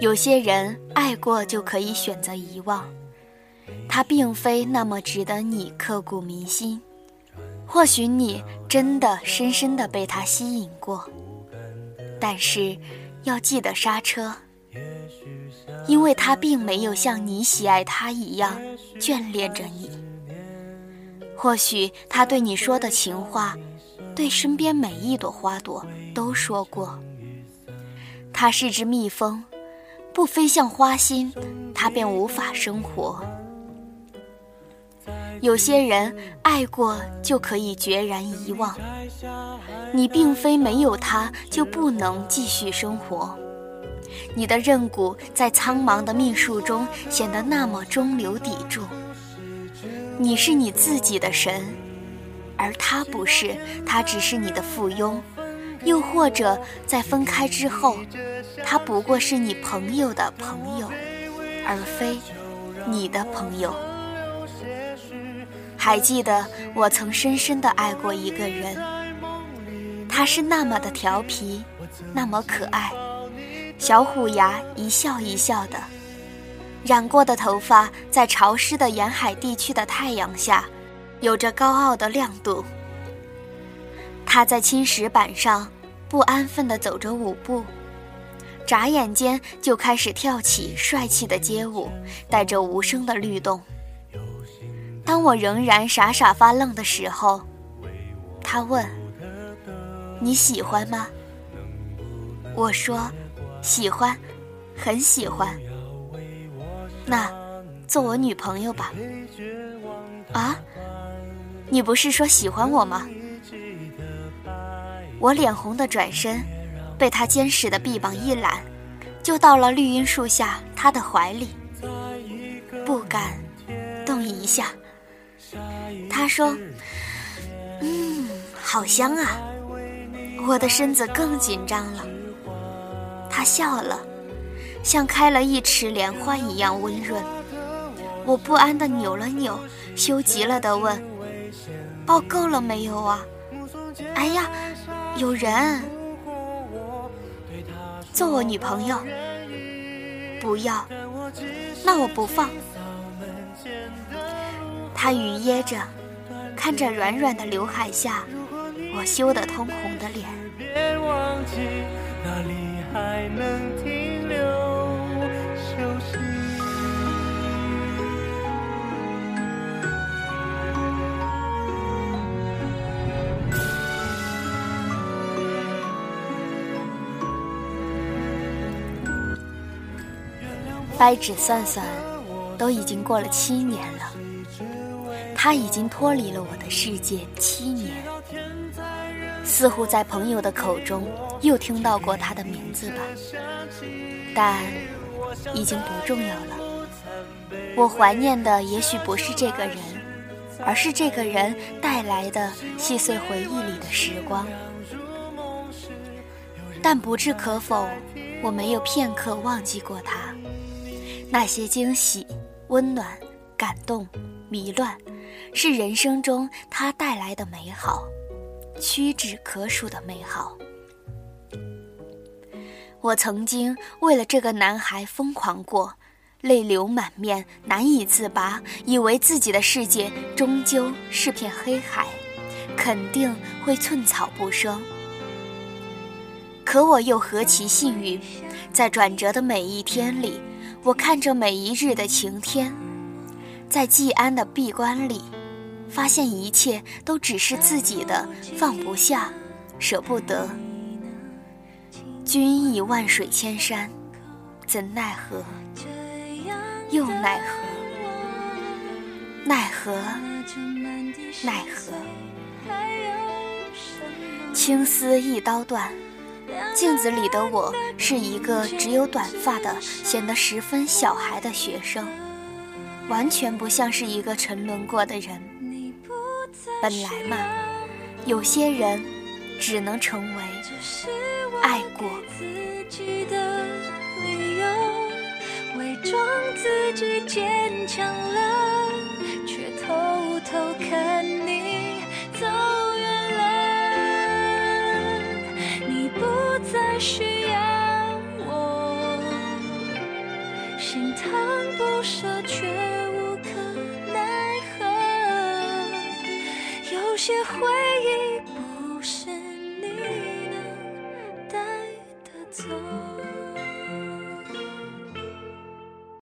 有些人爱过就可以选择遗忘，他并非那么值得你刻骨铭心。或许你真的深深的被他吸引过，但是要记得刹车，因为他并没有像你喜爱他一样眷恋着你。或许他对你说的情话，对身边每一朵花朵都说过。他是只蜜蜂，不飞向花心，他便无法生活。有些人爱过就可以决然遗忘，你并非没有他就不能继续生活。你的刃骨在苍茫的命数中显得那么中流砥柱。你是你自己的神，而他不是，他只是你的附庸。又或者在分开之后，他不过是你朋友的朋友，而非你的朋友。还记得我曾深深的爱过一个人，他是那么的调皮，那么可爱，小虎牙一笑一笑的，染过的头发在潮湿的沿海地区的太阳下，有着高傲的亮度。他在青石板上不安分地走着舞步，眨眼间就开始跳起帅气的街舞，带着无声的律动。当我仍然傻傻发愣的时候，他问：“你喜欢吗？”我说：“喜欢，很喜欢。”那，做我女朋友吧。啊？你不是说喜欢我吗？我脸红的转身，被他坚实的臂膀一揽，就到了绿荫树下他的怀里，不敢动一下。他说：“嗯，好香啊！”我的身子更紧张了。他笑了，像开了一池莲花一样温润。我不安地扭了扭，羞极了地问：“抱够了没有啊？”哎呀，有人！做我女朋友？不要，那我不放。他语噎着，看着软软的刘海下我羞得通红的脸。掰指算算，都已经过了七年了。他已经脱离了我的世界七年，似乎在朋友的口中又听到过他的名字吧，但已经不重要了。我怀念的也许不是这个人，而是这个人带来的细碎回忆里的时光。但不置可否，我没有片刻忘记过他，那些惊喜、温暖、感动、迷乱。是人生中他带来的美好，屈指可数的美好。我曾经为了这个男孩疯狂过，泪流满面，难以自拔，以为自己的世界终究是片黑海，肯定会寸草不生。可我又何其幸运，在转折的每一天里，我看着每一日的晴天，在季安的闭关里。发现一切都只是自己的放不下，舍不得。君已万水千山，怎奈何？又奈何？奈何，奈何，青丝一刀断。镜子里的我是一个只有短发的、显得十分小孩的学生，完全不像是一个沉沦过的人。本来嘛，有些人只能成为爱过。装自己坚强了，却偷偷看你有些回忆，不是你能带的走。